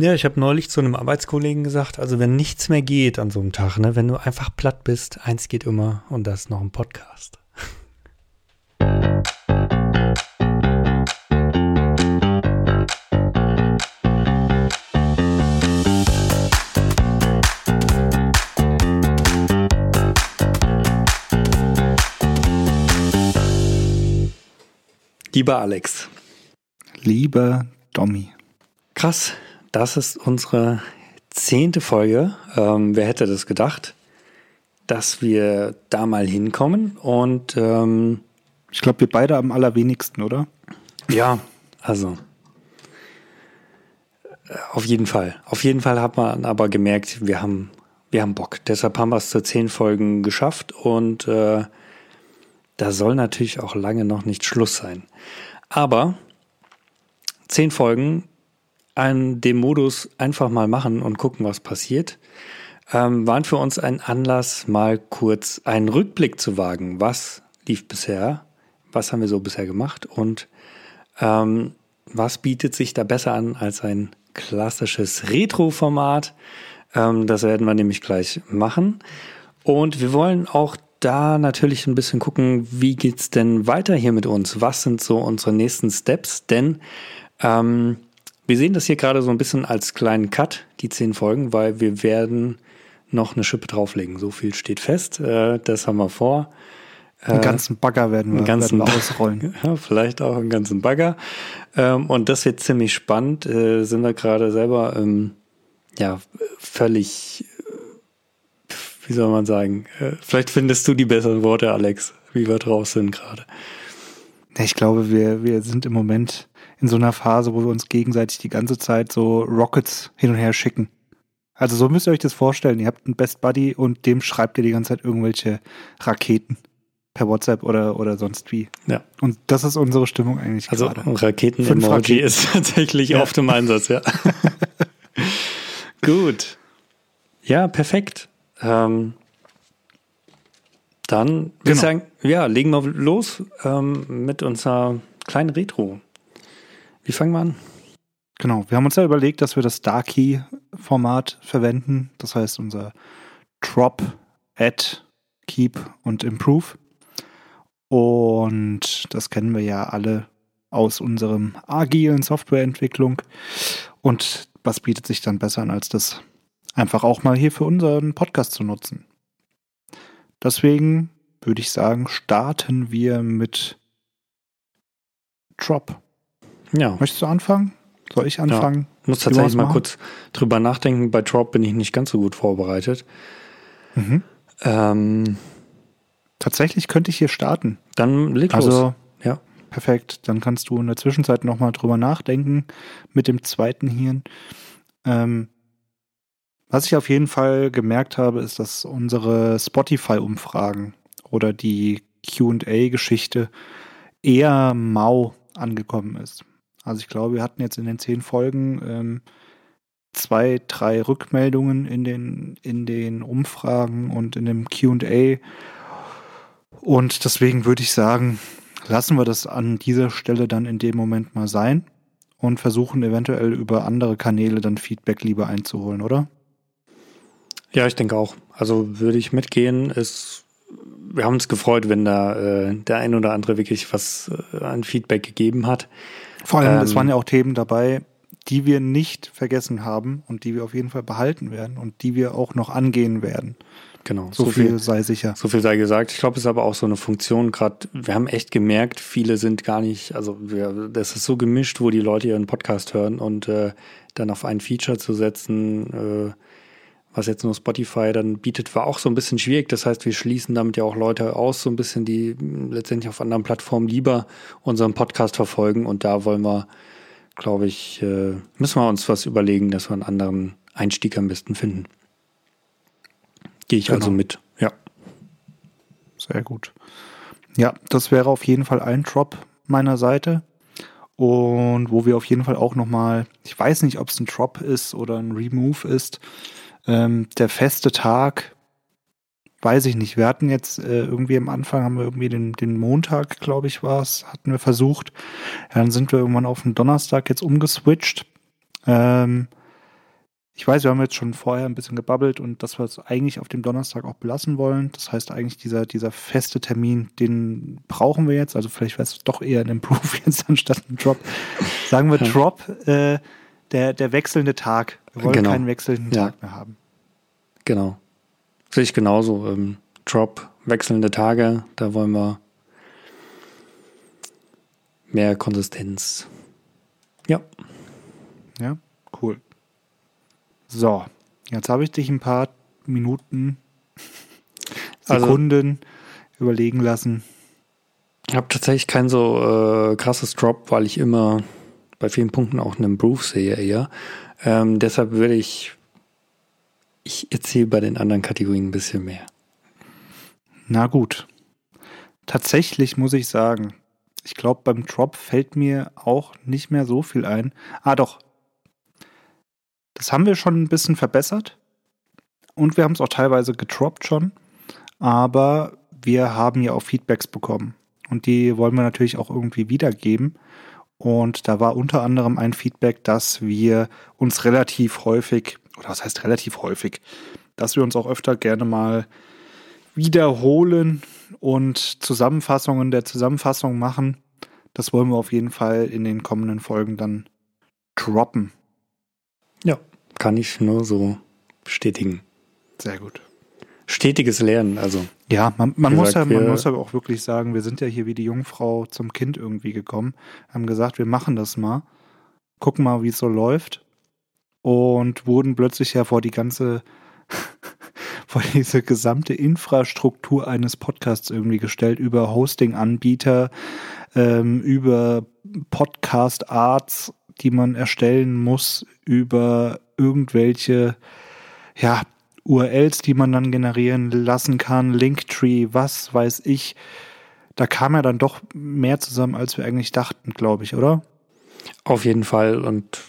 Ja, ich habe neulich zu einem Arbeitskollegen gesagt, also wenn nichts mehr geht an so einem Tag, ne, wenn du einfach platt bist, eins geht immer und das ist noch ein Podcast. Lieber Alex. Lieber Domi. Krass, das ist unsere zehnte Folge. Ähm, wer hätte das gedacht, dass wir da mal hinkommen? Und ähm, ich glaube, wir beide am allerwenigsten, oder? Ja, also äh, auf jeden Fall. Auf jeden Fall hat man aber gemerkt, wir haben, wir haben Bock. Deshalb haben wir es zu zehn Folgen geschafft und äh, da soll natürlich auch lange noch nicht Schluss sein. Aber zehn Folgen an dem Modus einfach mal machen und gucken, was passiert, ähm, waren für uns ein Anlass, mal kurz einen Rückblick zu wagen. Was lief bisher? Was haben wir so bisher gemacht? Und ähm, was bietet sich da besser an als ein klassisches Retro-Format? Ähm, das werden wir nämlich gleich machen. Und wir wollen auch da natürlich ein bisschen gucken, wie geht's denn weiter hier mit uns? Was sind so unsere nächsten Steps? Denn ähm, wir sehen das hier gerade so ein bisschen als kleinen Cut, die zehn Folgen, weil wir werden noch eine Schippe drauflegen. So viel steht fest. Äh, das haben wir vor. Einen ganzen Bagger werden wir, ganzen werden wir ausrollen. Ja, vielleicht auch einen ganzen Bagger. Ähm, und das wird ziemlich spannend. Äh, sind wir gerade selber ähm, ja völlig, äh, wie soll man sagen? Vielleicht findest du die besseren Worte, Alex, wie wir drauf sind gerade. Ich glaube, wir, wir sind im Moment in so einer Phase, wo wir uns gegenseitig die ganze Zeit so Rockets hin und her schicken. Also so müsst ihr euch das vorstellen. Ihr habt einen Best Buddy und dem schreibt ihr die ganze Zeit irgendwelche Raketen per WhatsApp oder, oder sonst wie. Ja. Und das ist unsere Stimmung eigentlich also Raketen-Emoji Raketen. ist tatsächlich ja. oft im Einsatz, ja. Gut. Ja, perfekt. Ähm, dann würde genau. ich sagen, ja, legen wir los ähm, mit unserer kleinen Retro. Wie fangen wir an? Genau, wir haben uns ja überlegt, dass wir das Darkey-Format verwenden. Das heißt, unser Drop, Add, Keep und Improve. Und das kennen wir ja alle aus unserem agilen Softwareentwicklung. Und was bietet sich dann besser an, als das einfach auch mal hier für unseren Podcast zu nutzen? Deswegen würde ich sagen, starten wir mit Drop. Ja. Möchtest du anfangen? Soll ich anfangen? Ja. Ich muss tatsächlich mal kurz drüber nachdenken. Bei Drop bin ich nicht ganz so gut vorbereitet. Mhm. Ähm, tatsächlich könnte ich hier starten. Dann leg los. Also, ja. Perfekt. Dann kannst du in der Zwischenzeit nochmal drüber nachdenken mit dem zweiten Hirn. Ähm, was ich auf jeden Fall gemerkt habe, ist, dass unsere Spotify-Umfragen oder die QA-Geschichte eher mau angekommen ist. Also ich glaube, wir hatten jetzt in den zehn Folgen ähm, zwei, drei Rückmeldungen in den, in den Umfragen und in dem QA. Und deswegen würde ich sagen, lassen wir das an dieser Stelle dann in dem Moment mal sein und versuchen eventuell über andere Kanäle dann Feedback lieber einzuholen, oder? Ja, ich denke auch. Also würde ich mitgehen. Es, wir haben uns gefreut, wenn da äh, der ein oder andere wirklich was äh, an Feedback gegeben hat. Vor allem, ähm, es waren ja auch Themen dabei, die wir nicht vergessen haben und die wir auf jeden Fall behalten werden und die wir auch noch angehen werden. Genau. So, so viel, viel, sei sicher. So viel sei gesagt. Ich glaube, es ist aber auch so eine Funktion, gerade, wir haben echt gemerkt, viele sind gar nicht, also wir, das ist so gemischt, wo die Leute ihren Podcast hören und äh, dann auf ein Feature zu setzen, äh, was jetzt nur Spotify dann bietet, war auch so ein bisschen schwierig. Das heißt, wir schließen damit ja auch Leute aus, so ein bisschen, die letztendlich auf anderen Plattformen lieber unseren Podcast verfolgen. Und da wollen wir, glaube ich, äh, müssen wir uns was überlegen, dass wir einen anderen Einstieg am besten finden. Gehe ich genau. also mit, ja. Sehr gut. Ja, das wäre auf jeden Fall ein Drop meiner Seite. Und wo wir auf jeden Fall auch nochmal, ich weiß nicht, ob es ein Drop ist oder ein Remove ist, ähm, der feste Tag, weiß ich nicht. Wir hatten jetzt äh, irgendwie am Anfang haben wir irgendwie den, den Montag, glaube ich, war es, hatten wir versucht. Ja, dann sind wir irgendwann auf den Donnerstag jetzt umgeswitcht. Ähm, ich weiß, wir haben jetzt schon vorher ein bisschen gebabbelt und dass wir es eigentlich auf dem Donnerstag auch belassen wollen. Das heißt eigentlich dieser, dieser feste Termin, den brauchen wir jetzt. Also vielleicht wäre es doch eher ein Improve jetzt anstatt ein Drop. Sagen wir Drop, äh, der, der wechselnde Tag. Wir wollen genau. keinen wechselnden ja. Tag mehr haben. Genau. Sehe ich genauso. Ähm, Drop, wechselnde Tage, da wollen wir mehr Konsistenz. Ja. Ja, cool. So, jetzt habe ich dich ein paar Minuten, also Sekunden also, überlegen lassen. Ich habe tatsächlich kein so äh, krasses Drop, weil ich immer bei vielen Punkten auch einen Proof sehe eher. Ähm, deshalb würde ich, ich erzähle bei den anderen Kategorien ein bisschen mehr. Na gut. Tatsächlich muss ich sagen, ich glaube, beim Drop fällt mir auch nicht mehr so viel ein. Ah, doch, das haben wir schon ein bisschen verbessert und wir haben es auch teilweise getroppt schon, aber wir haben ja auch Feedbacks bekommen und die wollen wir natürlich auch irgendwie wiedergeben. Und da war unter anderem ein Feedback, dass wir uns relativ häufig, oder was heißt relativ häufig, dass wir uns auch öfter gerne mal wiederholen und Zusammenfassungen der Zusammenfassung machen. Das wollen wir auf jeden Fall in den kommenden Folgen dann droppen. Ja, kann ich nur so bestätigen. Sehr gut. Stetiges Lernen, also. Ja, man, man muss ja, man muss aber auch wirklich sagen, wir sind ja hier wie die Jungfrau zum Kind irgendwie gekommen, haben gesagt, wir machen das mal, gucken mal, wie es so läuft und wurden plötzlich ja vor die ganze, vor diese gesamte Infrastruktur eines Podcasts irgendwie gestellt, über Hosting-Anbieter, ähm, über Podcast-Arts, die man erstellen muss, über irgendwelche, ja, URLs, die man dann generieren lassen kann, Linktree, was weiß ich. Da kam ja dann doch mehr zusammen, als wir eigentlich dachten, glaube ich, oder? Auf jeden Fall. Und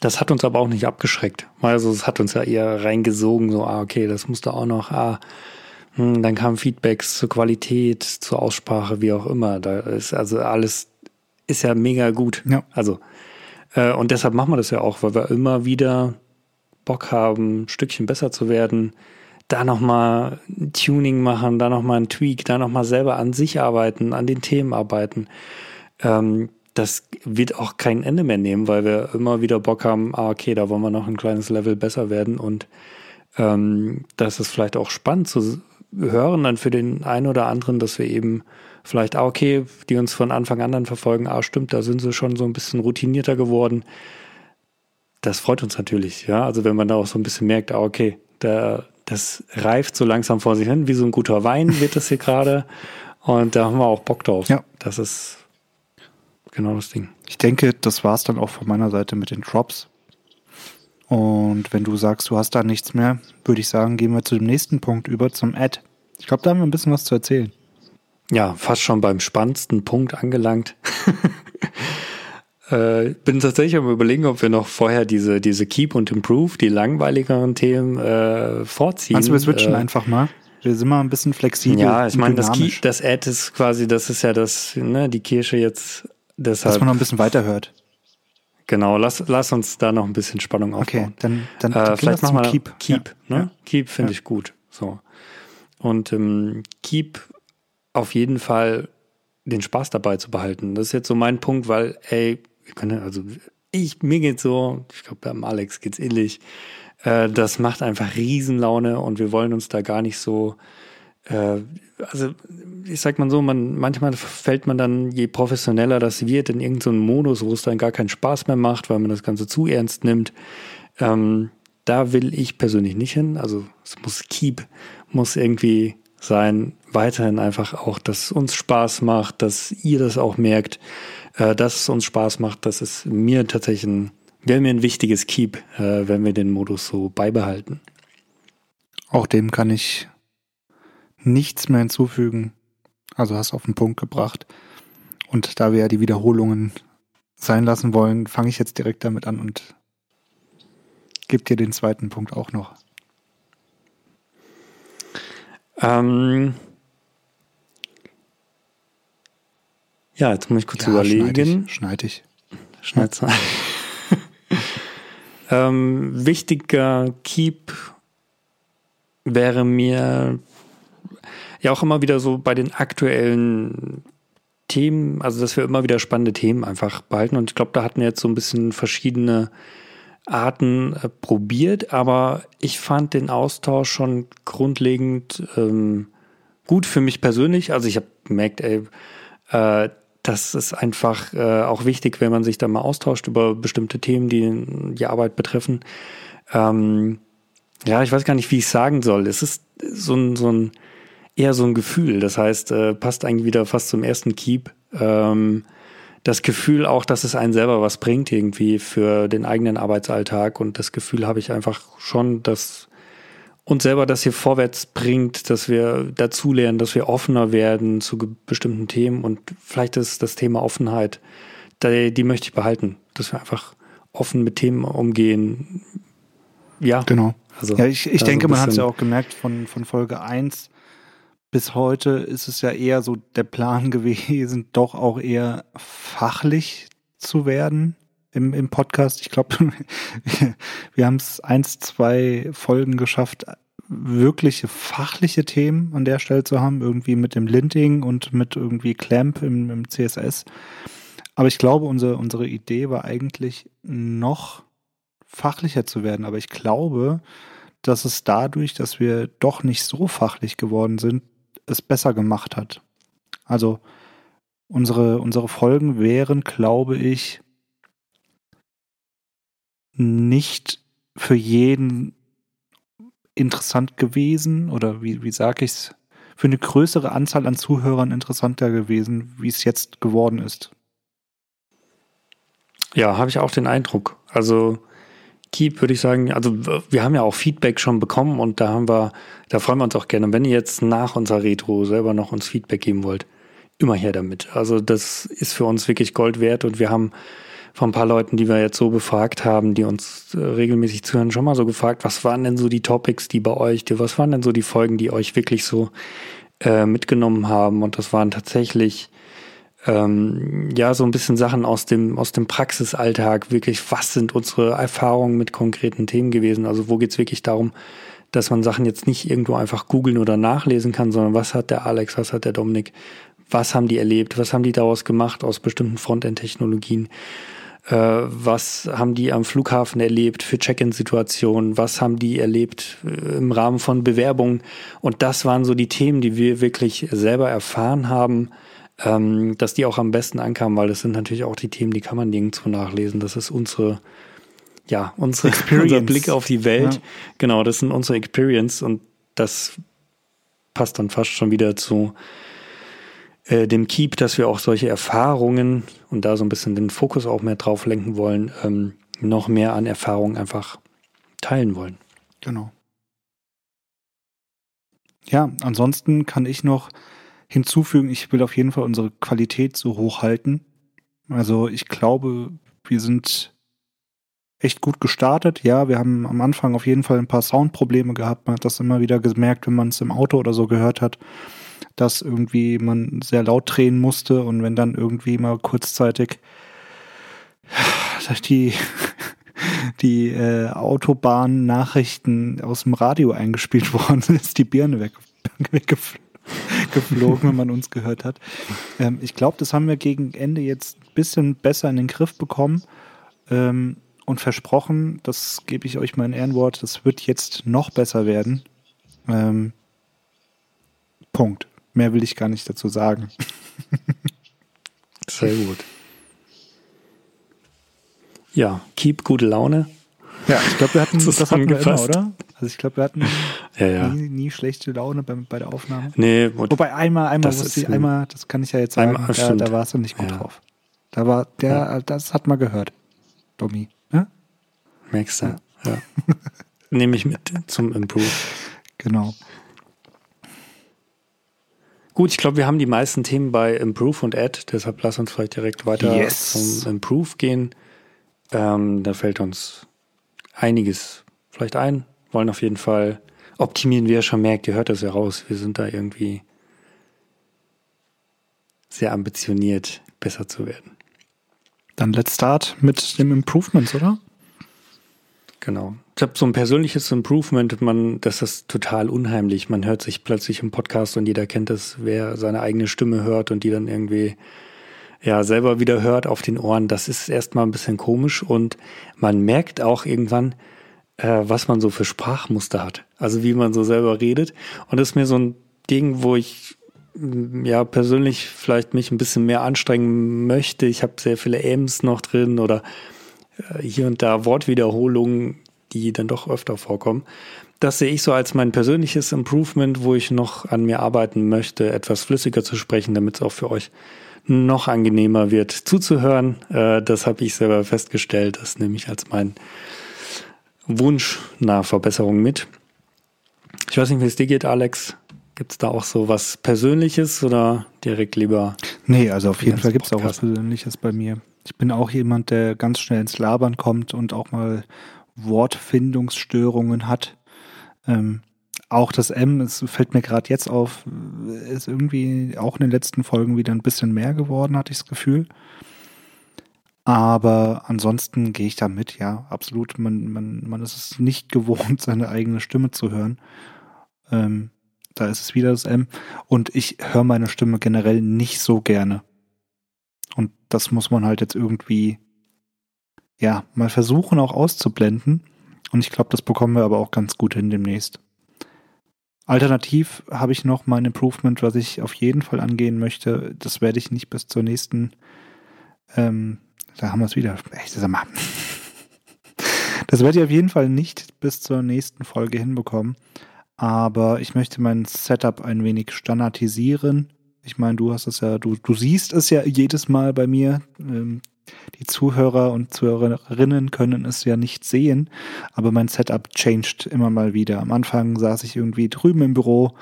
das hat uns aber auch nicht abgeschreckt. Also es hat uns ja eher reingesogen, so, ah, okay, das musste auch noch, ah, hm, dann kamen Feedbacks zur Qualität, zur Aussprache, wie auch immer. Da ist also alles ist ja mega gut. Ja. Also äh, und deshalb machen wir das ja auch, weil wir immer wieder Bock haben, ein Stückchen besser zu werden, da nochmal Tuning machen, da nochmal ein Tweak, da nochmal selber an sich arbeiten, an den Themen arbeiten. Ähm, das wird auch kein Ende mehr nehmen, weil wir immer wieder Bock haben, ah, okay, da wollen wir noch ein kleines Level besser werden und ähm, das ist vielleicht auch spannend zu hören dann für den einen oder anderen, dass wir eben vielleicht, ah, okay, die uns von Anfang an dann verfolgen, ah, stimmt, da sind sie schon so ein bisschen routinierter geworden. Das freut uns natürlich, ja. Also wenn man da auch so ein bisschen merkt, ah, okay, da, das reift so langsam vor sich hin, wie so ein guter Wein wird das hier gerade. Und da haben wir auch Bock drauf. Ja. Das ist genau das Ding. Ich denke, das war es dann auch von meiner Seite mit den Drops. Und wenn du sagst, du hast da nichts mehr, würde ich sagen, gehen wir zu dem nächsten Punkt über, zum Ad. Ich glaube, da haben wir ein bisschen was zu erzählen ja, fast schon beim spannendsten Punkt angelangt. äh, bin tatsächlich am überlegen, ob wir noch vorher diese, diese Keep und Improve, die langweiligeren Themen äh, vorziehen. Also wir switchen äh, einfach mal. Wir sind mal ein bisschen flexibel. Ja, ich meine, das, Key, das Ad ist quasi, das ist ja das, ne, die Kirsche jetzt deshalb. Dass man noch ein bisschen weiterhört. Genau, lass, lass uns da noch ein bisschen Spannung aufbauen. Okay, dann, dann äh, vielleicht machen wir Keep. Keep, ja. ne? Ja. Keep finde ja. ich gut. So. Und ähm, Keep auf jeden Fall den Spaß dabei zu behalten. Das ist jetzt so mein Punkt, weil, ey, wir können, also ich, mir geht's so, ich glaube, beim Alex geht's ähnlich. Äh, das macht einfach Riesenlaune und wir wollen uns da gar nicht so, äh, also ich sag mal so, man, manchmal fällt man dann, je professioneller das wird, in irgendeinen so Modus, wo es dann gar keinen Spaß mehr macht, weil man das Ganze zu ernst nimmt. Ähm, da will ich persönlich nicht hin. Also es muss Keep, muss irgendwie sein, weiterhin einfach auch, dass uns Spaß macht, dass ihr das auch merkt, äh, dass es uns Spaß macht. Das ist mir tatsächlich ein, wäre mir ein wichtiges Keep, äh, wenn wir den Modus so beibehalten. Auch dem kann ich nichts mehr hinzufügen. Also hast auf den Punkt gebracht. Und da wir ja die Wiederholungen sein lassen wollen, fange ich jetzt direkt damit an und gebe dir den zweiten Punkt auch noch. Ähm ja, jetzt muss ich kurz ja, überlegen. Schneid ich. Schneid ich. Ähm, wichtiger Keep wäre mir ja auch immer wieder so bei den aktuellen Themen, also dass wir immer wieder spannende Themen einfach behalten. Und ich glaube, da hatten wir jetzt so ein bisschen verschiedene Arten äh, probiert, aber ich fand den Austausch schon grundlegend ähm, gut für mich persönlich. Also ich habe gemerkt, ey, äh, das ist einfach äh, auch wichtig, wenn man sich da mal austauscht über bestimmte Themen, die die Arbeit betreffen. Ähm, ja, ich weiß gar nicht, wie ich sagen soll. Es ist so ein, so ein eher so ein Gefühl. Das heißt, äh, passt eigentlich wieder fast zum ersten Keep. Ähm, das Gefühl auch, dass es einen selber was bringt irgendwie für den eigenen Arbeitsalltag. Und das Gefühl habe ich einfach schon, dass uns selber das hier vorwärts bringt, dass wir dazulernen, dass wir offener werden zu bestimmten Themen. Und vielleicht ist das Thema Offenheit, die, die möchte ich behalten, dass wir einfach offen mit Themen umgehen. Ja, genau. Also, ja, ich, ich denke, man hat es ja auch gemerkt von, von Folge 1 bis heute ist es ja eher so der Plan gewesen, doch auch eher fachlich zu werden im, im Podcast. Ich glaube, wir haben es eins, zwei Folgen geschafft, wirkliche fachliche Themen an der Stelle zu haben, irgendwie mit dem Linting und mit irgendwie Clamp im, im CSS. Aber ich glaube, unsere, unsere Idee war eigentlich noch fachlicher zu werden. Aber ich glaube, dass es dadurch, dass wir doch nicht so fachlich geworden sind, es besser gemacht hat. Also unsere, unsere Folgen wären, glaube ich, nicht für jeden interessant gewesen oder wie, wie sage ich es, für eine größere Anzahl an Zuhörern interessanter gewesen, wie es jetzt geworden ist. Ja, habe ich auch den Eindruck. Also Keep würde ich sagen, also wir haben ja auch Feedback schon bekommen und da haben wir, da freuen wir uns auch gerne. wenn ihr jetzt nach unserer Retro selber noch uns Feedback geben wollt, immer her damit. Also das ist für uns wirklich Gold wert und wir haben von ein paar Leuten, die wir jetzt so befragt haben, die uns äh, regelmäßig zuhören, schon mal so gefragt, was waren denn so die Topics, die bei euch, die, was waren denn so die Folgen, die euch wirklich so äh, mitgenommen haben? Und das waren tatsächlich ähm, ja, so ein bisschen Sachen aus dem, aus dem Praxisalltag, wirklich, was sind unsere Erfahrungen mit konkreten Themen gewesen? Also wo geht's wirklich darum, dass man Sachen jetzt nicht irgendwo einfach googeln oder nachlesen kann, sondern was hat der Alex, was hat der Dominik, was haben die erlebt, was haben die daraus gemacht aus bestimmten Frontend-Technologien, was haben die am Flughafen erlebt für Check-in-Situationen, was haben die erlebt äh, im Rahmen von Bewerbungen und das waren so die Themen, die wir wirklich selber erfahren haben, ähm, dass die auch am besten ankamen, weil das sind natürlich auch die Themen, die kann man nirgendwo nachlesen. Das ist unsere, ja, unsere Experience. unser Blick auf die Welt. Ja. Genau, das sind unsere Experience und das passt dann fast schon wieder zu äh, dem Keep, dass wir auch solche Erfahrungen und da so ein bisschen den Fokus auch mehr drauf lenken wollen, ähm, noch mehr an Erfahrungen einfach teilen wollen. Genau. Ja, ansonsten kann ich noch hinzufügen, ich will auf jeden Fall unsere Qualität so hoch halten. Also ich glaube, wir sind echt gut gestartet. Ja, wir haben am Anfang auf jeden Fall ein paar Soundprobleme gehabt. Man hat das immer wieder gemerkt, wenn man es im Auto oder so gehört hat, dass irgendwie man sehr laut drehen musste und wenn dann irgendwie mal kurzzeitig die die äh, Autobahn-Nachrichten aus dem Radio eingespielt worden sind, ist die Birne weg, weggeflogen geflogen, wenn man uns gehört hat. Ähm, ich glaube, das haben wir gegen Ende jetzt ein bisschen besser in den Griff bekommen ähm, und versprochen, das gebe ich euch mal ein Ehrenwort, das wird jetzt noch besser werden. Ähm, Punkt. Mehr will ich gar nicht dazu sagen. Sehr gut. Ja, keep gute Laune. Ja, ich glaube, wir hatten das hatten wir immer, oder? Also ich glaube, wir hatten ja, ja. Nie, nie, schlechte Laune bei, bei der Aufnahme. Nee, wobei einmal, einmal, das ich, einmal, das kann ich ja jetzt sagen, einmal, da, da warst du nicht gut ja. drauf. Da war, der, das hat man gehört, Domi. Ne? Merkst du, ja. Nehme ich mit zum Improve. Genau. Gut, ich glaube, wir haben die meisten Themen bei Improve und Add, deshalb lass uns vielleicht direkt weiter yes. zum Improve gehen. Ähm, da fällt uns einiges vielleicht ein. Wollen auf jeden Fall optimieren, wie ihr schon merkt, ihr hört das ja raus. Wir sind da irgendwie sehr ambitioniert, besser zu werden. Dann let's start mit dem Improvements, oder? Genau. Ich habe so ein persönliches Improvement, man, das ist total unheimlich. Man hört sich plötzlich im Podcast und jeder kennt es, wer seine eigene Stimme hört und die dann irgendwie ja selber wieder hört auf den Ohren. Das ist erstmal ein bisschen komisch und man merkt auch irgendwann, äh, was man so für Sprachmuster hat. Also wie man so selber redet. Und das ist mir so ein Ding, wo ich mm, ja persönlich vielleicht mich ein bisschen mehr anstrengen möchte. Ich habe sehr viele Ms noch drin oder hier und da Wortwiederholungen, die dann doch öfter vorkommen. Das sehe ich so als mein persönliches Improvement, wo ich noch an mir arbeiten möchte, etwas flüssiger zu sprechen, damit es auch für euch noch angenehmer wird zuzuhören. Äh, das habe ich selber festgestellt. Das nehme ich als mein Wunsch nach Verbesserung mit. Ich weiß nicht, wie es dir geht, Alex. Gibt es da auch so was Persönliches oder direkt lieber? Nee, also auf jeden Fall gibt es auch was Persönliches bei mir. Ich bin auch jemand, der ganz schnell ins Labern kommt und auch mal Wortfindungsstörungen hat. Ähm, auch das M, es fällt mir gerade jetzt auf, ist irgendwie auch in den letzten Folgen wieder ein bisschen mehr geworden, hatte ich das Gefühl. Aber ansonsten gehe ich da mit, ja, absolut. Man, man, man ist es nicht gewohnt, seine eigene Stimme zu hören. Ähm, da ist es wieder das M. Und ich höre meine Stimme generell nicht so gerne. Das muss man halt jetzt irgendwie, ja, mal versuchen auch auszublenden. Und ich glaube, das bekommen wir aber auch ganz gut hin demnächst. Alternativ habe ich noch mein Improvement, was ich auf jeden Fall angehen möchte. Das werde ich nicht bis zur nächsten ähm, da haben wir es wieder. Echt, sag mal. Das werde ich auf jeden Fall nicht bis zur nächsten Folge hinbekommen. Aber ich möchte mein Setup ein wenig standardisieren. Ich meine, du hast es ja, du, du siehst es ja jedes Mal bei mir. Ähm, die Zuhörer und Zuhörerinnen können es ja nicht sehen, aber mein Setup changed immer mal wieder. Am Anfang saß ich irgendwie drüben im Büro,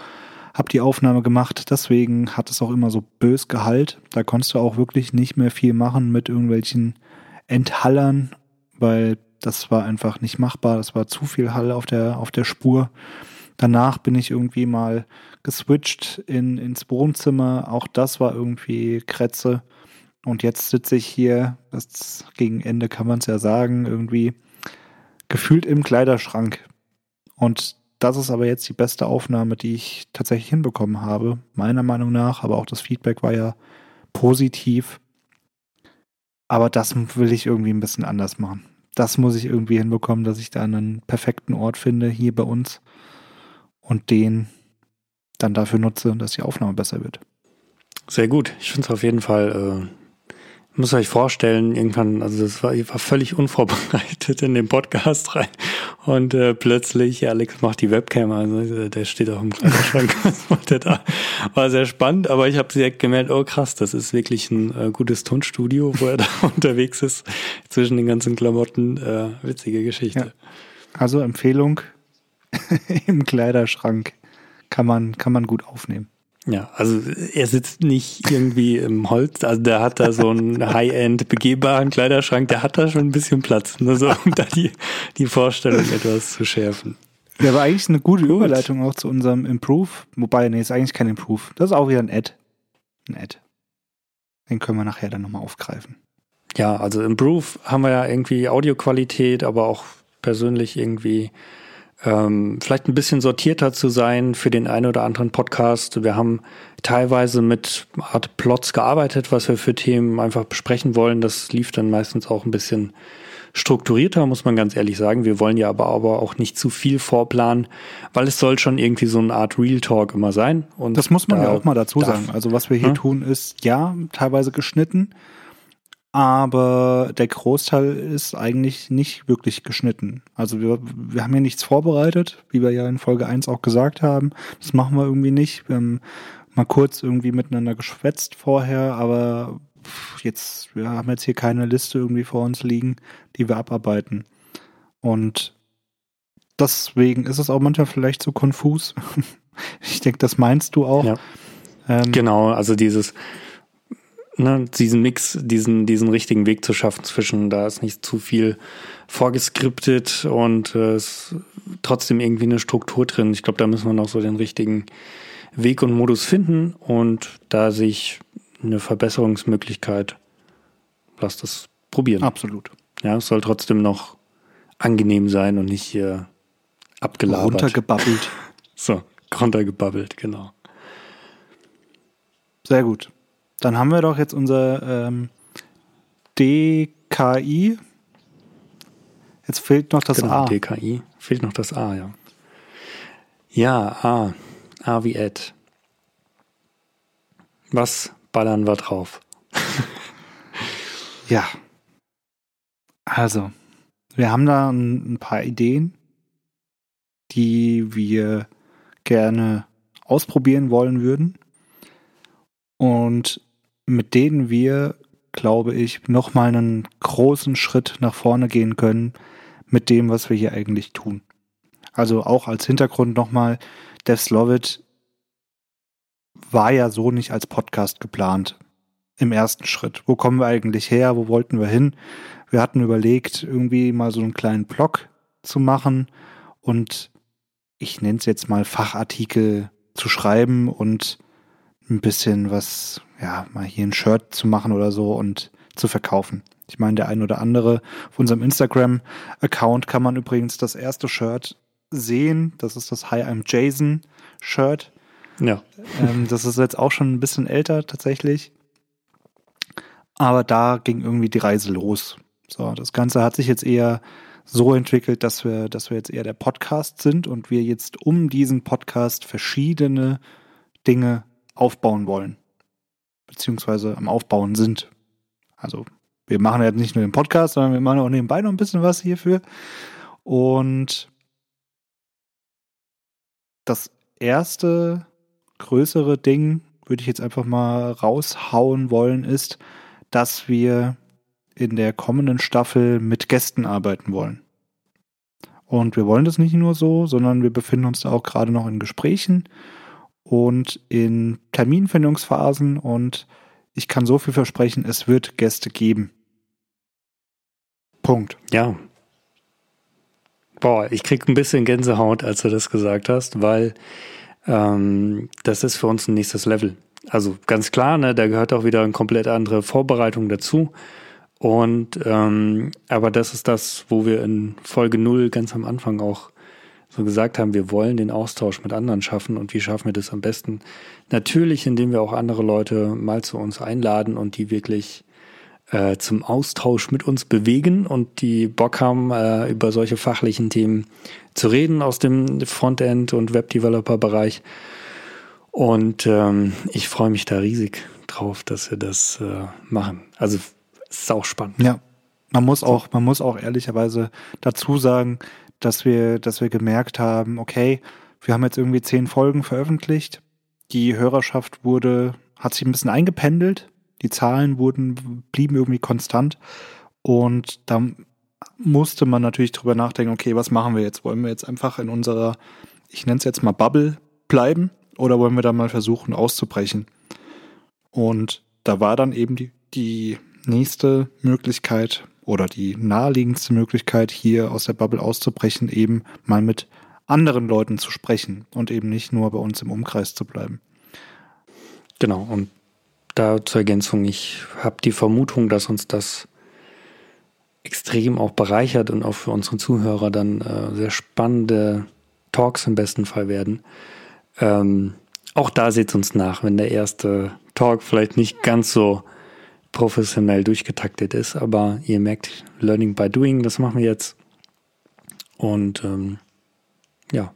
habe die Aufnahme gemacht, deswegen hat es auch immer so bös Gehalt. Da konntest du auch wirklich nicht mehr viel machen mit irgendwelchen Enthallern, weil das war einfach nicht machbar. Das war zu viel Hall auf der, auf der Spur. Danach bin ich irgendwie mal geswitcht in, ins Wohnzimmer. Auch das war irgendwie Kretze. Und jetzt sitze ich hier, das gegen Ende kann man es ja sagen, irgendwie gefühlt im Kleiderschrank. Und das ist aber jetzt die beste Aufnahme, die ich tatsächlich hinbekommen habe, meiner Meinung nach. Aber auch das Feedback war ja positiv. Aber das will ich irgendwie ein bisschen anders machen. Das muss ich irgendwie hinbekommen, dass ich da einen perfekten Ort finde hier bei uns und den dann dafür nutze, dass die Aufnahme besser wird. Sehr gut. Ich finde es auf jeden Fall äh, muss euch vorstellen, irgendwann, also das war, ich war völlig unvorbereitet in den Podcast rein und äh, plötzlich, Alex macht die Webcam, also der steht auch im Kleiderschrank, was macht der da? War sehr spannend, aber ich habe direkt gemerkt, oh krass, das ist wirklich ein äh, gutes Tonstudio, wo er da unterwegs ist, zwischen den ganzen Klamotten, äh, witzige Geschichte. Ja. Also Empfehlung, im Kleiderschrank kann man, kann man gut aufnehmen. Ja, also er sitzt nicht irgendwie im Holz, also der hat da so einen High-End begehbaren Kleiderschrank, der hat da schon ein bisschen Platz, ne, so, um da die, die Vorstellung etwas zu schärfen. Ja, aber eigentlich eine gute Gut. Überleitung auch zu unserem Improve, wobei, nee, ist eigentlich kein Improve, das ist auch wieder ein Ad. Ein Ad. Den können wir nachher dann nochmal aufgreifen. Ja, also Improve haben wir ja irgendwie Audioqualität, aber auch persönlich irgendwie ähm, vielleicht ein bisschen sortierter zu sein für den einen oder anderen Podcast. Wir haben teilweise mit Art Plots gearbeitet, was wir für Themen einfach besprechen wollen. Das lief dann meistens auch ein bisschen strukturierter, muss man ganz ehrlich sagen. Wir wollen ja aber, aber auch nicht zu viel vorplanen, weil es soll schon irgendwie so eine Art Real Talk immer sein. Und das muss man da ja auch mal dazu sagen. Also was wir hier hm? tun ist, ja, teilweise geschnitten, aber der Großteil ist eigentlich nicht wirklich geschnitten. Also wir, wir haben hier nichts vorbereitet, wie wir ja in Folge 1 auch gesagt haben. Das machen wir irgendwie nicht. Wir haben mal kurz irgendwie miteinander geschwätzt vorher, aber jetzt, wir haben jetzt hier keine Liste irgendwie vor uns liegen, die wir abarbeiten. Und deswegen ist es auch manchmal vielleicht so konfus. ich denke, das meinst du auch. Ja. Ähm, genau, also dieses, ne, diesen Mix, diesen, diesen richtigen Weg zu schaffen zwischen, da ist nicht zu viel vorgeskriptet und äh, ist trotzdem irgendwie eine Struktur drin. Ich glaube, da müssen wir noch so den richtigen Weg und Modus finden und da sehe ich eine Verbesserungsmöglichkeit. Lass das probieren. Absolut. Ja, es soll trotzdem noch angenehm sein und nicht hier abgelabert. Runtergebabbelt. So, runtergebabbelt, genau. Sehr gut. Dann haben wir doch jetzt unser ähm, DKI. Jetzt fehlt noch das genau, A. DKI. Fehlt noch das A, ja. Ja, A. A wie Ed. Was ballern wir drauf? ja. Also, wir haben da ein, ein paar Ideen, die wir gerne ausprobieren wollen würden und mit denen wir, glaube ich, nochmal einen großen Schritt nach vorne gehen können mit dem, was wir hier eigentlich tun. Also auch als Hintergrund nochmal, Dev Slovit war ja so nicht als Podcast geplant im ersten Schritt. Wo kommen wir eigentlich her? Wo wollten wir hin? Wir hatten überlegt, irgendwie mal so einen kleinen Blog zu machen und ich nenne es jetzt mal Fachartikel zu schreiben und ein bisschen was, ja, mal hier ein Shirt zu machen oder so und zu verkaufen. Ich meine, der ein oder andere auf unserem Instagram-Account kann man übrigens das erste Shirt sehen. Das ist das Hi, I'm Jason Shirt. Ja. Ähm, das ist jetzt auch schon ein bisschen älter tatsächlich. Aber da ging irgendwie die Reise los. So, das Ganze hat sich jetzt eher so entwickelt, dass wir, dass wir jetzt eher der Podcast sind und wir jetzt um diesen Podcast verschiedene Dinge aufbauen wollen. Beziehungsweise am Aufbauen sind. Also, wir machen ja nicht nur den Podcast, sondern wir machen auch nebenbei noch ein bisschen was hierfür. Und das erste größere Ding, würde ich jetzt einfach mal raushauen wollen, ist, dass wir in der kommenden Staffel mit Gästen arbeiten wollen. Und wir wollen das nicht nur so, sondern wir befinden uns da auch gerade noch in Gesprächen und in Terminfindungsphasen und ich kann so viel versprechen, es wird Gäste geben. Punkt. Ja. Boah, ich krieg ein bisschen Gänsehaut, als du das gesagt hast, weil ähm, das ist für uns ein nächstes Level. Also ganz klar, ne, da gehört auch wieder eine komplett andere Vorbereitung dazu. Und ähm, aber das ist das, wo wir in Folge null ganz am Anfang auch so gesagt haben, wir wollen den Austausch mit anderen schaffen und wie schaffen wir das am besten? Natürlich, indem wir auch andere Leute mal zu uns einladen und die wirklich äh, zum Austausch mit uns bewegen und die Bock haben, äh, über solche fachlichen Themen zu reden aus dem Frontend- und Webdeveloper-Bereich. Und ähm, ich freue mich da riesig drauf, dass wir das äh, machen. Also es ist auch spannend. Ja, man muss auch, man muss auch ehrlicherweise dazu sagen, dass wir, dass wir gemerkt haben, okay, wir haben jetzt irgendwie zehn Folgen veröffentlicht. Die Hörerschaft wurde, hat sich ein bisschen eingependelt. Die Zahlen wurden, blieben irgendwie konstant. Und da musste man natürlich drüber nachdenken, okay, was machen wir jetzt? Wollen wir jetzt einfach in unserer, ich nenne es jetzt mal Bubble bleiben oder wollen wir da mal versuchen auszubrechen? Und da war dann eben die, die nächste Möglichkeit oder die naheliegendste Möglichkeit, hier aus der Bubble auszubrechen, eben mal mit anderen Leuten zu sprechen und eben nicht nur bei uns im Umkreis zu bleiben. Genau, und da zur Ergänzung, ich habe die Vermutung, dass uns das extrem auch bereichert und auch für unsere Zuhörer dann äh, sehr spannende Talks im besten Fall werden. Ähm, auch da seht uns nach, wenn der erste Talk vielleicht nicht ganz so professionell durchgetaktet ist, aber ihr merkt, Learning by Doing, das machen wir jetzt. Und ähm, ja,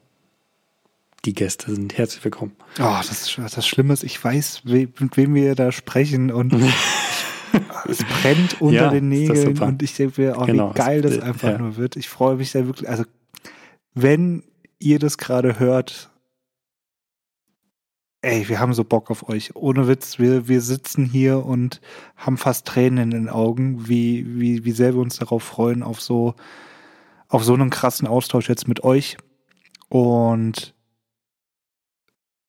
die Gäste sind herzlich willkommen. Oh, das, das Schlimme ist, ich weiß, we, mit wem wir da sprechen und es brennt unter ja, den Nägeln und ich denke mir, oh, genau, wie geil das einfach ja. nur wird. Ich freue mich da wirklich, also wenn ihr das gerade hört, ey, wir haben so Bock auf euch. Ohne Witz, wir, wir sitzen hier und haben fast Tränen in den Augen, wie, wie, wie sehr wir uns darauf freuen, auf so, auf so einen krassen Austausch jetzt mit euch. Und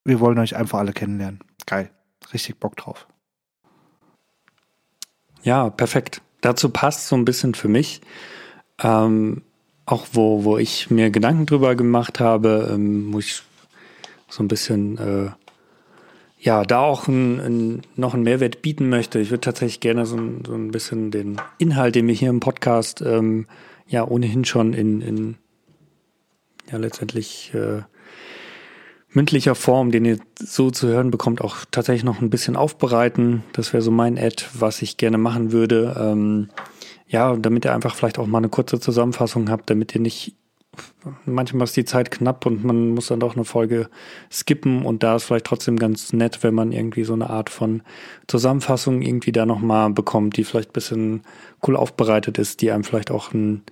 wir wollen euch einfach alle kennenlernen. Geil. Richtig Bock drauf. Ja, perfekt. Dazu passt so ein bisschen für mich, ähm, auch wo, wo ich mir Gedanken drüber gemacht habe, ähm, wo ich so ein bisschen äh, ja, da auch ein, ein, noch einen Mehrwert bieten möchte. Ich würde tatsächlich gerne so ein, so ein bisschen den Inhalt, den wir hier im Podcast ähm, ja ohnehin schon in, in ja letztendlich äh, mündlicher Form, den ihr so zu hören bekommt, auch tatsächlich noch ein bisschen aufbereiten. Das wäre so mein Ad, was ich gerne machen würde. Ähm, ja, damit ihr einfach vielleicht auch mal eine kurze Zusammenfassung habt, damit ihr nicht manchmal ist die Zeit knapp und man muss dann doch eine Folge skippen und da ist vielleicht trotzdem ganz nett, wenn man irgendwie so eine Art von Zusammenfassung irgendwie da nochmal bekommt, die vielleicht ein bisschen cool aufbereitet ist, die einem vielleicht auch einen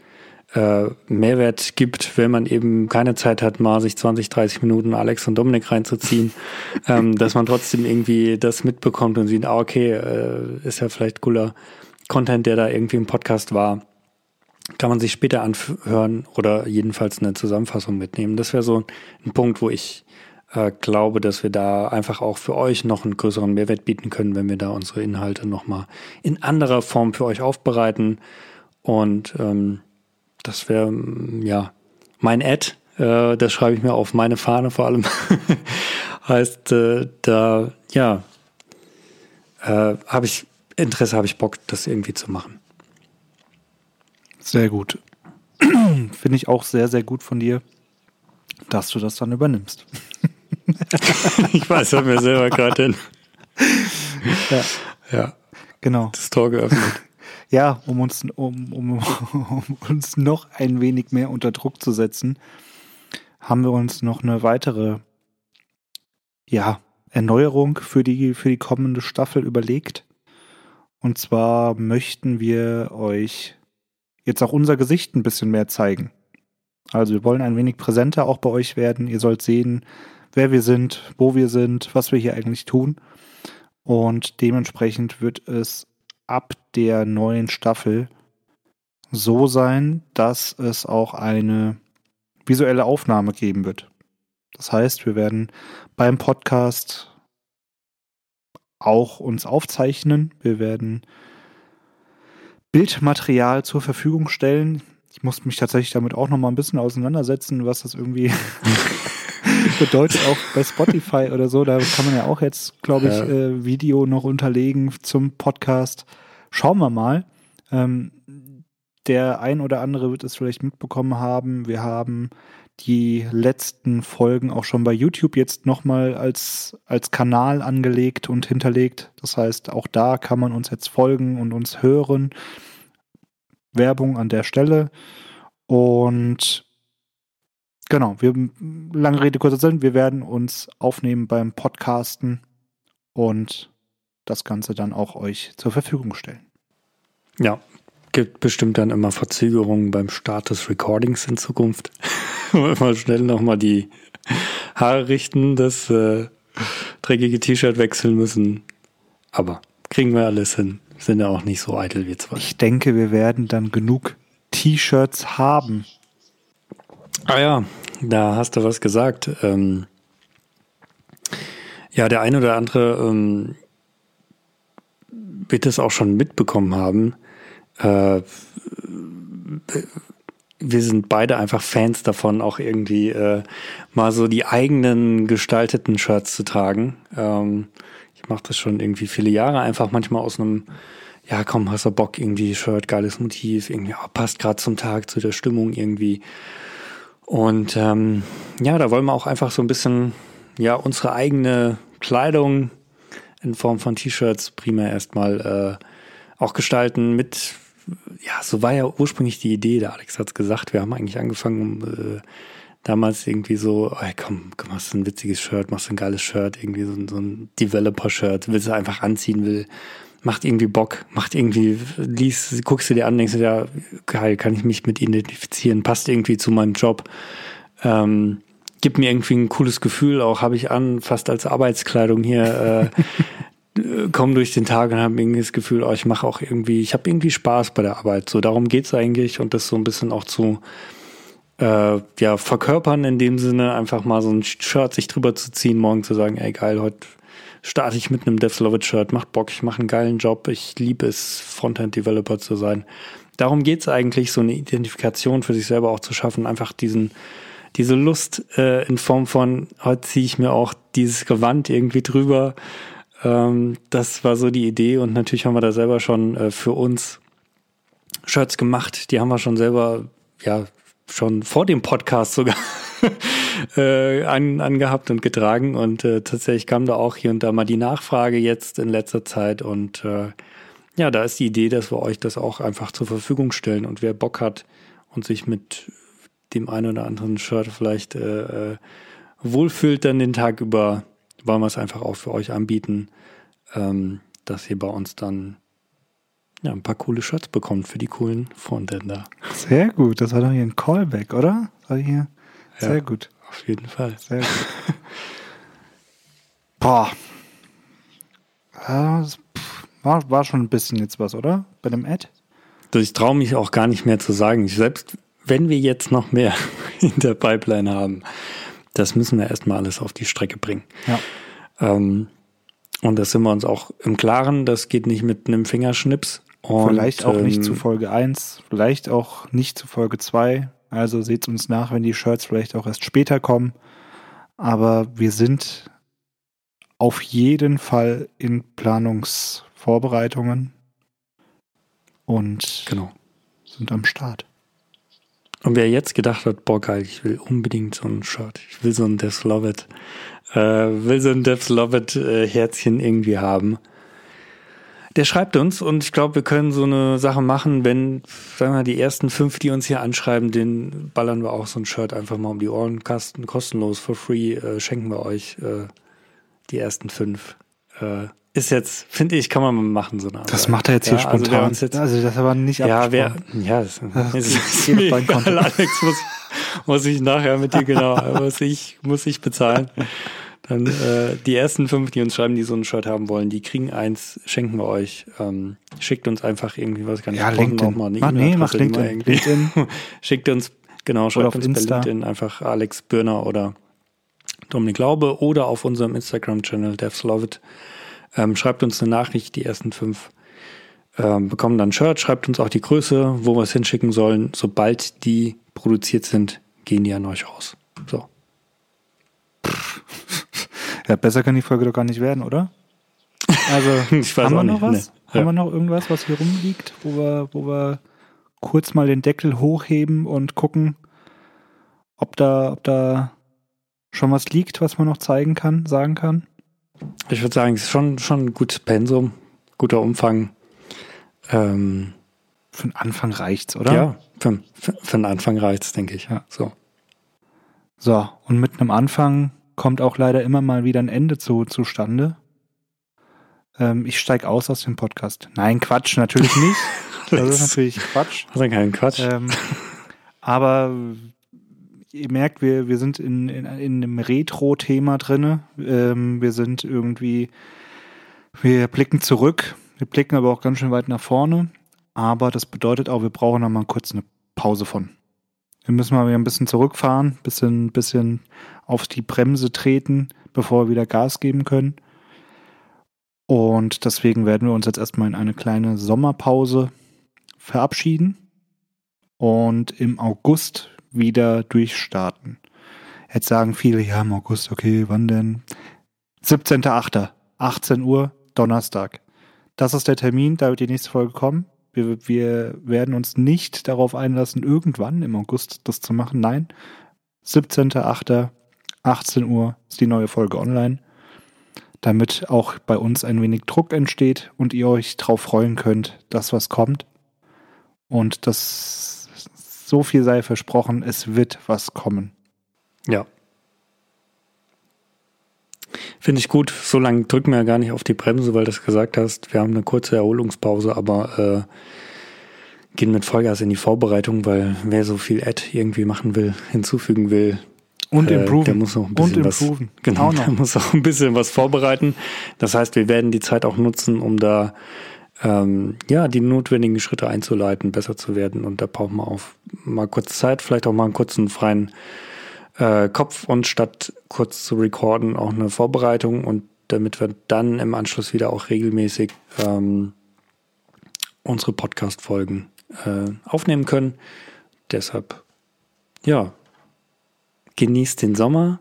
äh, Mehrwert gibt, wenn man eben keine Zeit hat, mal sich 20, 30 Minuten Alex und Dominik reinzuziehen, ähm, dass man trotzdem irgendwie das mitbekommt und sieht, ah, okay, äh, ist ja vielleicht cooler Content, der da irgendwie im Podcast war. Kann man sich später anhören oder jedenfalls eine Zusammenfassung mitnehmen. Das wäre so ein Punkt, wo ich äh, glaube, dass wir da einfach auch für euch noch einen größeren Mehrwert bieten können, wenn wir da unsere Inhalte nochmal in anderer Form für euch aufbereiten. Und ähm, das wäre, mm, ja, mein Ad. Äh, das schreibe ich mir auf meine Fahne vor allem. heißt, äh, da, ja, äh, habe ich Interesse, habe ich Bock, das irgendwie zu machen. Sehr gut. Finde ich auch sehr, sehr gut von dir, dass du das dann übernimmst. ich weiß, habe mir selber gerade hin. Ja. ja. Genau. Das Tor geöffnet. Ja, um uns, um, um, um uns noch ein wenig mehr unter Druck zu setzen, haben wir uns noch eine weitere, ja, Erneuerung für die, für die kommende Staffel überlegt. Und zwar möchten wir euch jetzt auch unser Gesicht ein bisschen mehr zeigen. Also wir wollen ein wenig präsenter auch bei euch werden. Ihr sollt sehen, wer wir sind, wo wir sind, was wir hier eigentlich tun. Und dementsprechend wird es ab der neuen Staffel so sein, dass es auch eine visuelle Aufnahme geben wird. Das heißt, wir werden beim Podcast auch uns aufzeichnen. Wir werden Bildmaterial zur Verfügung stellen. Ich muss mich tatsächlich damit auch noch mal ein bisschen auseinandersetzen, was das irgendwie bedeutet, auch bei Spotify oder so. Da kann man ja auch jetzt, glaube ich, ja. äh, Video noch unterlegen zum Podcast. Schauen wir mal. Ähm, der ein oder andere wird es vielleicht mitbekommen haben. Wir haben die letzten Folgen auch schon bei YouTube jetzt nochmal als, als Kanal angelegt und hinterlegt. Das heißt, auch da kann man uns jetzt folgen und uns hören. Werbung an der Stelle. Und genau, wir, lange Rede, kurzer Sinn, wir werden uns aufnehmen beim Podcasten und das Ganze dann auch euch zur Verfügung stellen. Ja, gibt bestimmt dann immer Verzögerungen beim Start des Recordings in Zukunft. mal schnell nochmal die Haare richten, das äh, dreckige T-Shirt wechseln müssen. Aber kriegen wir alles hin. Sind ja auch nicht so eitel wie zwei. Ich denke, wir werden dann genug T-Shirts haben. Ah ja, da hast du was gesagt. Ähm, ja, der eine oder andere ähm, wird es auch schon mitbekommen haben. Äh, wir sind beide einfach Fans davon, auch irgendwie äh, mal so die eigenen gestalteten Shirts zu tragen. Ähm, ich mache das schon irgendwie viele Jahre, einfach manchmal aus einem, ja komm, hast du Bock, irgendwie Shirt, geiles Motiv, irgendwie oh, passt gerade zum Tag, zu der Stimmung irgendwie. Und ähm, ja, da wollen wir auch einfach so ein bisschen, ja, unsere eigene Kleidung in Form von T-Shirts primär erstmal äh, auch gestalten mit ja, so war ja ursprünglich die Idee, der Alex hat's gesagt, wir haben eigentlich angefangen, äh, damals irgendwie so, ey, komm, komm, machst du ein witziges Shirt, machst du ein geiles Shirt, irgendwie so, so ein Developer-Shirt, willst du einfach anziehen will, macht irgendwie Bock, macht irgendwie, liest, guckst du dir an, denkst du, ja, geil, kann ich mich mit identifizieren, passt irgendwie zu meinem Job, ähm, gibt mir irgendwie ein cooles Gefühl, auch habe ich an, fast als Arbeitskleidung hier, äh, komme durch den Tag und habe irgendwie das Gefühl, oh, ich mache auch irgendwie, ich habe irgendwie Spaß bei der Arbeit. So darum geht's eigentlich und das so ein bisschen auch zu äh, ja verkörpern in dem Sinne, einfach mal so ein Shirt sich drüber zu ziehen, morgen zu sagen, ey geil, heute starte ich mit einem Devlovit-Shirt, macht Bock, ich mache einen geilen Job, ich liebe es, Frontend-Developer zu sein. Darum geht's eigentlich, so eine Identifikation für sich selber auch zu schaffen, einfach diesen diese Lust äh, in Form von, heute ziehe ich mir auch dieses Gewand irgendwie drüber ähm, das war so die Idee und natürlich haben wir da selber schon äh, für uns Shirts gemacht. Die haben wir schon selber, ja, schon vor dem Podcast sogar äh, an, angehabt und getragen. Und äh, tatsächlich kam da auch hier und da mal die Nachfrage jetzt in letzter Zeit. Und äh, ja, da ist die Idee, dass wir euch das auch einfach zur Verfügung stellen. Und wer Bock hat und sich mit dem einen oder anderen Shirt vielleicht äh, äh, wohlfühlt dann den Tag über, wollen wir es einfach auch für euch anbieten, ähm, dass ihr bei uns dann ja, ein paar coole Shirts bekommt für die coolen Frontender. Sehr gut, das war doch hier ein Callback, oder? war hier sehr ja, gut. Auf jeden Fall. Sehr gut. Boah. Das war, war schon ein bisschen jetzt was, oder? Bei dem Ad? Ich traue mich auch gar nicht mehr zu sagen. Selbst wenn wir jetzt noch mehr in der Pipeline haben, das müssen wir erstmal alles auf die Strecke bringen. Ja. Ähm, und das sind wir uns auch im Klaren, das geht nicht mit einem Fingerschnips. Und, vielleicht auch ähm, nicht zu Folge 1, vielleicht auch nicht zu Folge 2. Also seht uns nach, wenn die Shirts vielleicht auch erst später kommen. Aber wir sind auf jeden Fall in Planungsvorbereitungen und genau. sind am Start. Und wer jetzt gedacht hat, boah geil, ich will unbedingt so ein Shirt, ich will so ein Devs Love It, äh, will so ein Devs Love It äh, Herzchen irgendwie haben, der schreibt uns und ich glaube, wir können so eine Sache machen, wenn, sagen wir, die ersten fünf, die uns hier anschreiben, den ballern wir auch so ein Shirt einfach mal um die Ohren, kostenlos, for free, äh, schenken wir euch äh, die ersten fünf. Äh, ist jetzt, finde ich, kann man mal machen, so eine Arbeit. Das macht er jetzt hier ja, also spontan. Also, jetzt, also, das aber nicht Ja, wer, ja, das, das ist, ist mir egal, Alex, muss, muss ich nachher mit dir genau, muss ich, muss ich bezahlen. Dann äh, die ersten fünf, die uns schreiben, die so ein Shirt haben wollen, die kriegen eins, schenken wir euch. Ähm, schickt uns einfach irgendwie was ganz Ja, LinkedIn. Mal eine mach, nee, mach LinkedIn. LinkedIn. schickt uns, genau, schreibt uns Insta. bei LinkedIn einfach Alex Birner oder Dominik Glaube oder auf unserem Instagram-Channel Devs Love It. Ähm, schreibt uns eine Nachricht, die ersten fünf ähm, bekommen dann ein Shirt, schreibt uns auch die Größe, wo wir es hinschicken sollen. Sobald die produziert sind, gehen die an euch raus. So. Ja, besser kann die Folge doch gar nicht werden, oder? Also, haben wir noch was? Nee. Haben ja. wir noch irgendwas, was hier rumliegt, wo wir, wo wir kurz mal den Deckel hochheben und gucken, ob da, ob da schon was liegt, was man noch zeigen kann, sagen kann? Ich würde sagen, es ist schon, schon ein gutes Pensum, guter Umfang. Ähm, für den Anfang reicht's, oder? Ja, für, für, für den Anfang reicht's, denke ich. Ja. So. So, und mit einem Anfang kommt auch leider immer mal wieder ein Ende zu, zustande. Ähm, ich steige aus aus dem Podcast. Nein, Quatsch, natürlich nicht. das ist natürlich Quatsch. Das ist kein Quatsch. Ähm, aber ihr merkt, wir, wir sind in, in, in einem Retro-Thema drin. Ähm, wir sind irgendwie, wir blicken zurück, wir blicken aber auch ganz schön weit nach vorne. Aber das bedeutet auch, wir brauchen noch mal kurz eine Pause von. Wir müssen mal wieder ein bisschen zurückfahren, bisschen, bisschen auf die Bremse treten, bevor wir wieder Gas geben können. Und deswegen werden wir uns jetzt erstmal in eine kleine Sommerpause verabschieden und im August wieder durchstarten. Jetzt sagen viele, ja, im August, okay, wann denn? 17.8., 18 Uhr, Donnerstag. Das ist der Termin, da wird die nächste Folge kommen. Wir, wir werden uns nicht darauf einlassen, irgendwann im August das zu machen. Nein, 17.8., 18 Uhr ist die neue Folge online, damit auch bei uns ein wenig Druck entsteht und ihr euch darauf freuen könnt, dass was kommt. Und das so viel sei versprochen, es wird was kommen. Ja. Finde ich gut. So lange drücken wir ja gar nicht auf die Bremse, weil du es gesagt hast. Wir haben eine kurze Erholungspause, aber äh, gehen mit Vollgas in die Vorbereitung, weil wer so viel Ad irgendwie machen will, hinzufügen will, und äh, improven. Der muss noch ein bisschen was, genau, der muss auch ein bisschen was vorbereiten. Das heißt, wir werden die Zeit auch nutzen, um da ähm, ja, die notwendigen Schritte einzuleiten, besser zu werden. Und da brauchen wir auch mal kurz Zeit, vielleicht auch mal einen kurzen freien äh, Kopf und statt kurz zu recorden auch eine Vorbereitung und damit wir dann im Anschluss wieder auch regelmäßig ähm, unsere Podcast-Folgen äh, aufnehmen können. Deshalb, ja, genießt den Sommer,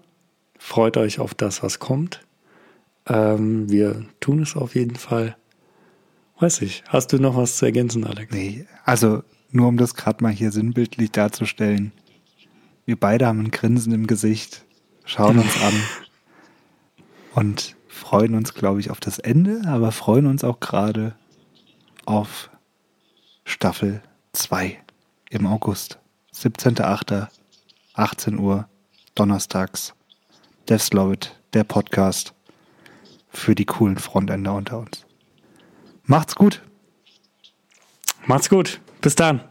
freut euch auf das, was kommt. Ähm, wir tun es auf jeden Fall. Weiß ich. Hast du noch was zu ergänzen, Alex? Nee, also nur um das gerade mal hier sinnbildlich darzustellen. Wir beide haben ein Grinsen im Gesicht, schauen uns an und freuen uns, glaube ich, auf das Ende, aber freuen uns auch gerade auf Staffel 2 im August. 17.08. 18 Uhr, donnerstags. Devs Love It, der Podcast für die coolen Frontender unter uns. Macht's gut. Macht's gut. Bis dann.